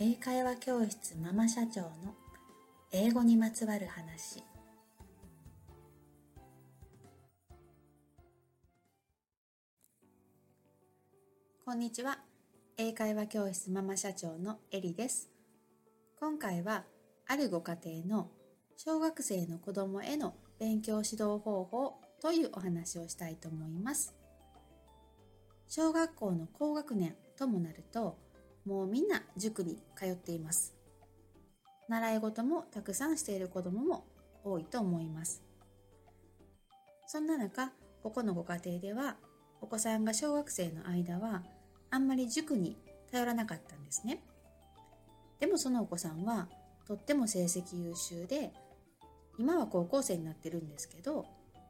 英会話教室ママ社長の英語にまつわる話。こんにちは。英会話教室ママ社長のエリです。今回はあるご家庭の小学生の子供への勉強指導方法というお話をしたいと思います。小学校の高学年ともなるともうみんな塾に通っています。習い事もたくさんしている子供も多いと思います。そんな中、ここのご家庭では、お子さんが小学生の間は、あんまり塾に頼らなかったんですね。でもそのお子さんは、とっても成績優秀で、今は高校生になってるんですけど、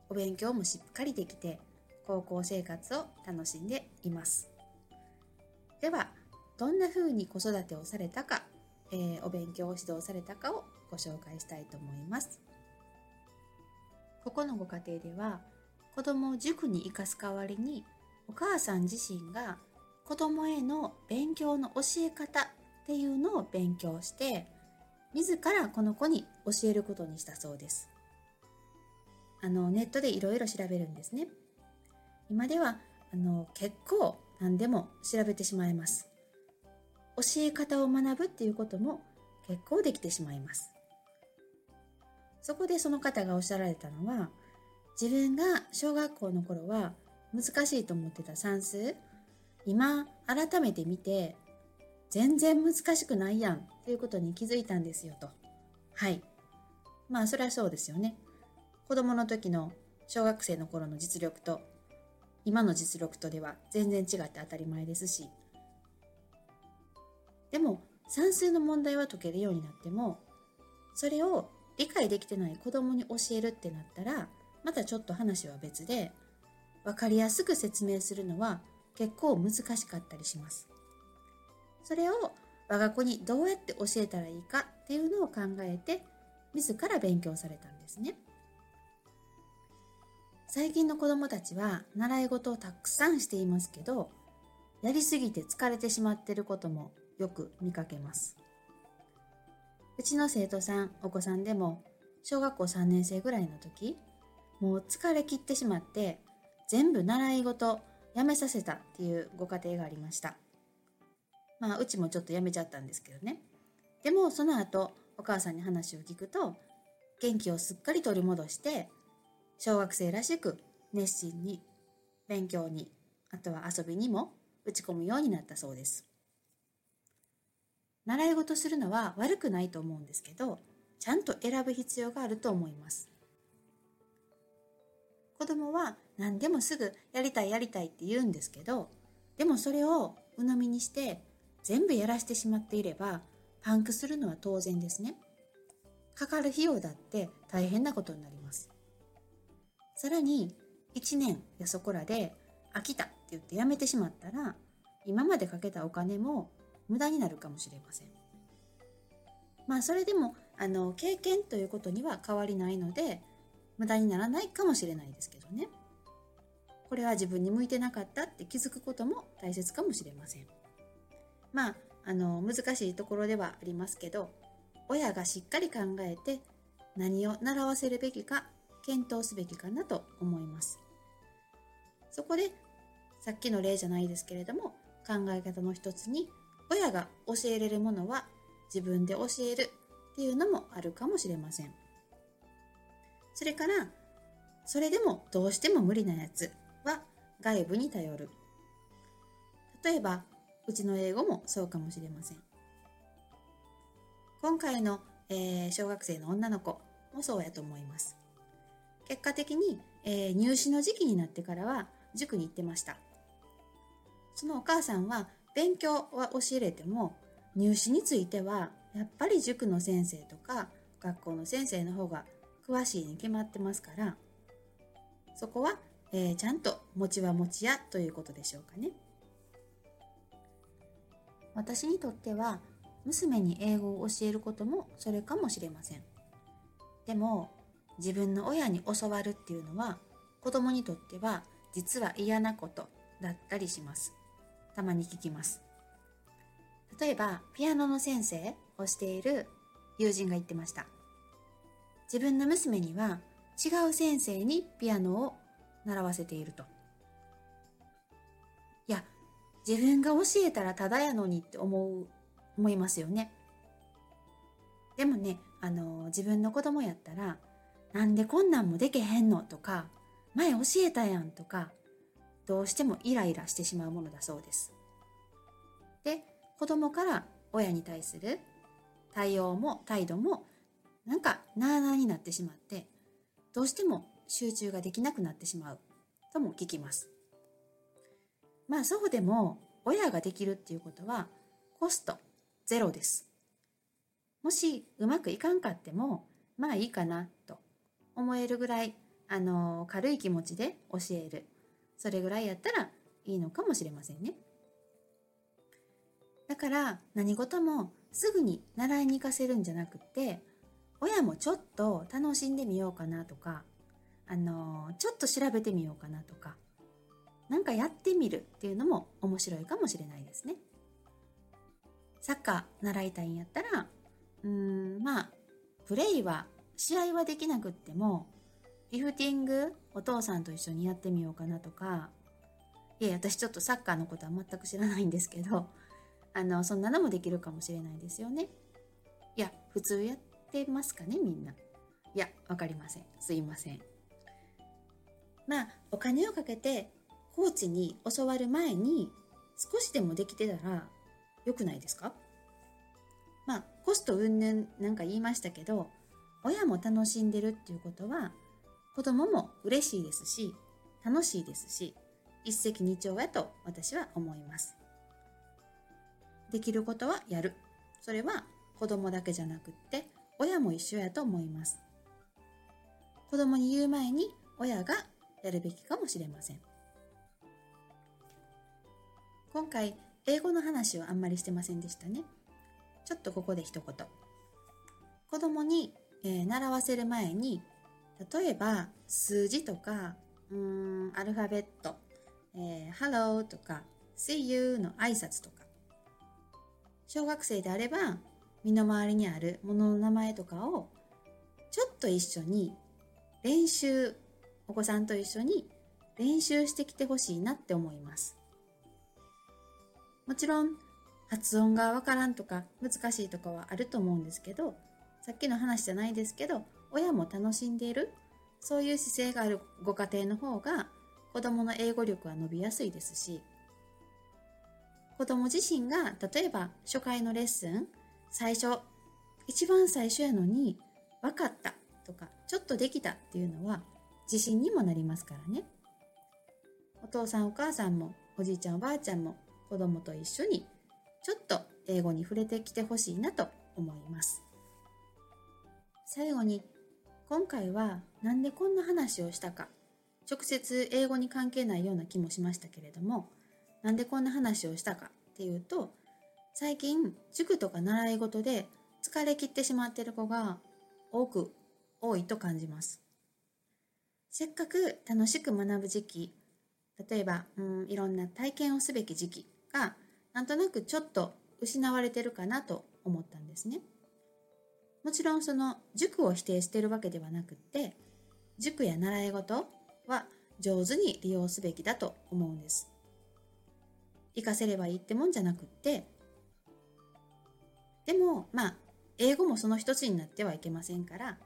お勉強もしっかりできて、高校生活を楽しんでいます。では、どんな風に子育てをされたか、えー、お勉強を指導されたかをご紹介したいと思います。ここのご家庭では子供を塾に行かす代わりにお母さん自身が子供への勉強の教え方っていうのを勉強して自らこの子に教えることにしたそうです。あのネットでいろいろ調べるんですね。今ではあの結構何でも調べてしまいます。教え方を学ぶっていうことも結構できてしまいます。そこでその方がおっしゃられたのは、自分が小学校の頃は難しいと思ってた算数、今改めて見て全然難しくないやんっていうことに気づいたんですよと。はい。まあそれはそうですよね。子供の時の小学生の頃の実力と今の実力とでは全然違って当たり前ですし、でも算数の問題は解けるようになってもそれを理解できてない子供に教えるってなったらまたちょっと話は別で分かりやすく説明するのは結構難しかったりします。それを我が子にどうやって教えたらいいかっていうのを考えて自ら勉強されたんですね。最近の子供たちは習い事をたくさんしていますけどやりすぎて疲れてしまっていることもよく見かけます。うちの生徒さん、お子さんでも、小学校3年生ぐらいの時、もう疲れ切ってしまって、全部習い事やめさせたっていうご家庭がありました。まあ、うちもちょっとやめちゃったんですけどね。でも、その後、お母さんに話を聞くと、元気をすっかり取り戻して、小学生らしく熱心に勉強に、あとは遊びにも打ち込むようになったそうです。習い事するのは悪くないと思うんですけど、ちゃんと選ぶ必要があると思います。子供は何でもすぐやりたいやりたいって言うんですけど、でもそれを鵜呑みにして全部やらしてしまっていればパンクするのは当然ですね。かかる費用だって大変なことになります。さらに1年やそこらで飽きたって言ってやめてしまったら今までかけたお金も無駄になるかもしれません。まあそれでもあの経験ということには変わりないので無駄にならないかもしれないですけどね。これは自分に向いてなかったって気づくことも大切かもしれません。まああの難しいところではありますけど親がしっかり考えて何を習わせるべきか検討すべきかなと思います。そこでさっきの例じゃないですけれども考え方の一つに親が教えれるものは自分で教えるっていうのもあるかもしれません。それから、それでもどうしても無理なやつは外部に頼る。例えば、うちの英語もそうかもしれません。今回の、えー、小学生の女の子もそうやと思います。結果的に、えー、入試の時期になってからは塾に行ってました。そのお母さんは勉強は教えれても入試についてはやっぱり塾の先生とか学校の先生の方が詳しいに決まってますからそこは、えー、ちゃんと餅は餅やということでしょうかね。私にとっては娘に英語を教えることもそれかもしれません。でも自分の親に教わるっていうのは子供にとっては実は嫌なことだったりします。たまに聞きます。例えばピアノの先生をしている友人が言ってました。自分の娘には違う先生にピアノを習わせていると。いや自分が教えたらただやのにって思う思いますよね。でもねあの自分の子供やったらなんでこんなんもでけへんのとか前教えたやんとかどうしてもイライラしてしまうものだそうです。で子供から親に対する対応も態度もなんかなあなあになってしまってどうしても集中ができなくなってしまうとも聞きます。まあそうでも親ができるっていうことはコストゼロです。もしうまくいかんかってもまあいいかなと思えるぐらいあの軽い気持ちで教える。それぐらいやったらいいのかもしれませんね。だから何事もすぐに習いに行かせるんじゃなくて親もちょっと楽しんでみようかなとかあのちょっと調べてみようかなとか何かやってみるっていうのも面白いかもしれないですね。サッカー習いたいんやったらうんまあプレイは試合はできなくってもリフティングお父さんと一緒にやってみようかなとかいや私ちょっとサッカーのことは全く知らないんですけど あのそんなのもできるかもしれないですよね。いや普通やってますかねみんな。いやわかりません。すいません。まあお金をかけてコーチに教わる前に少しでもできてたら良くないですか？まあコスト云々なんか言いましたけど親も楽しんでるっていうことは子供も嬉しいですし楽しいですし一石二鳥やと私は思います。できることはやる。それは子供だけじゃなくって親も一緒やと思います。子供に言う前に親がやるべきかもしれません。今回英語の話はあんまりしてませんでしたね。ちょっとここで一言。子供に、えー、習わせる前に例えば数字とかうんアルファベット、えー、Hello とか See you の挨拶とか。小学生であれば身の回りにあるものの名前とかをちょっと一緒に練習お子さんと一緒に練習してきてほしいなって思います。もちろん発音がわからんとか難しいとかはあると思うんですけどさっきの話じゃないですけど親も楽しんでいる。そういう姿勢があるご家庭の方が子供の英語力は伸びやすいですし子供自身が例えば初回のレッスン最初一番最初やのに分かったとかちょっとできたっていうのは自信にもなりますからね。お父さんお母さんもおじいちゃんおばあちゃんも子供と一緒にちょっと英語に触れてきてほしいなと思います。最後に今回は何でこんな話をしたか直接英語に関係ないような気もしましたけれどもなんでこんな話をしたかっていうと最近塾とか習い事で疲れ切ってしまっている子が多く多いと感じますせっかく楽しく学ぶ時期例えば、うん、いろんな体験をすべき時期がなんとなくちょっと失われてるかなと思ったんですね。もちろんその塾を否定しているわけではなくって塾や習い事は上手に利用すべきだと思うんです。活かせればいいってもんじゃなくってでもまあ英語もその一つになってはいけませんから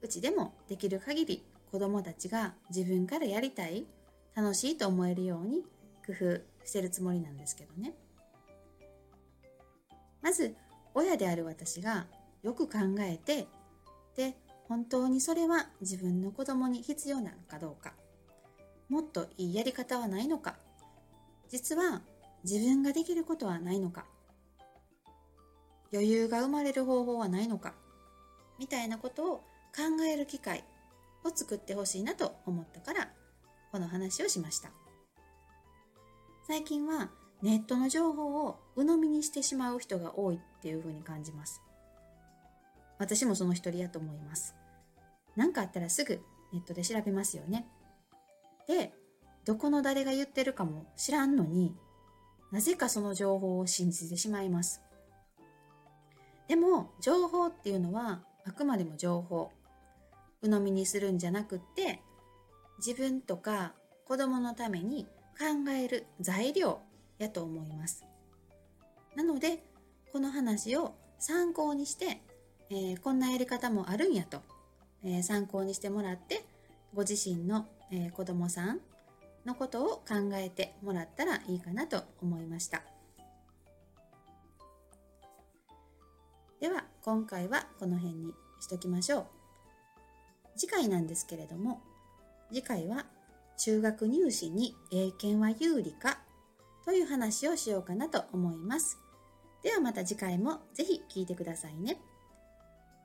うちでもできる限り子どもたちが自分からやりたい楽しいと思えるように工夫してるつもりなんですけどねまず親である私がよく考えてで本当にそれは自分の子供に必要なのかどうか。もっといいやり方はないのか。実は自分ができることはないのか。余裕が生まれる方法はないのか。みたいなことを考える機会を作ってほしいなと思ったからこの話をしました。最近はネットの情報を鵜呑みにしてしまう人が多いっていうふうに感じます。私もその一人やと思います。何かあったらすぐネットで調べますよね。で、どこの誰が言ってるかも知らんのになぜかその情報を信じてしまいます。でも情報っていうのはあくまでも情報鵜呑みにするんじゃなくって自分とか子供のために考える材料やと思いますなのでこの話を参考にして、えー、こんなやり方もあるんやと、えー、参考にしてもらってご自身の、えー、子供さんのことを考えてもらったらいいかなと思いました。では今回はこの辺にしときましょう。次回なんですけれども次回は中学入試に英検は有利かという話をしようかなと思います。ではまた次回もぜひ聴いてくださいね。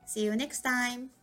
See you next time!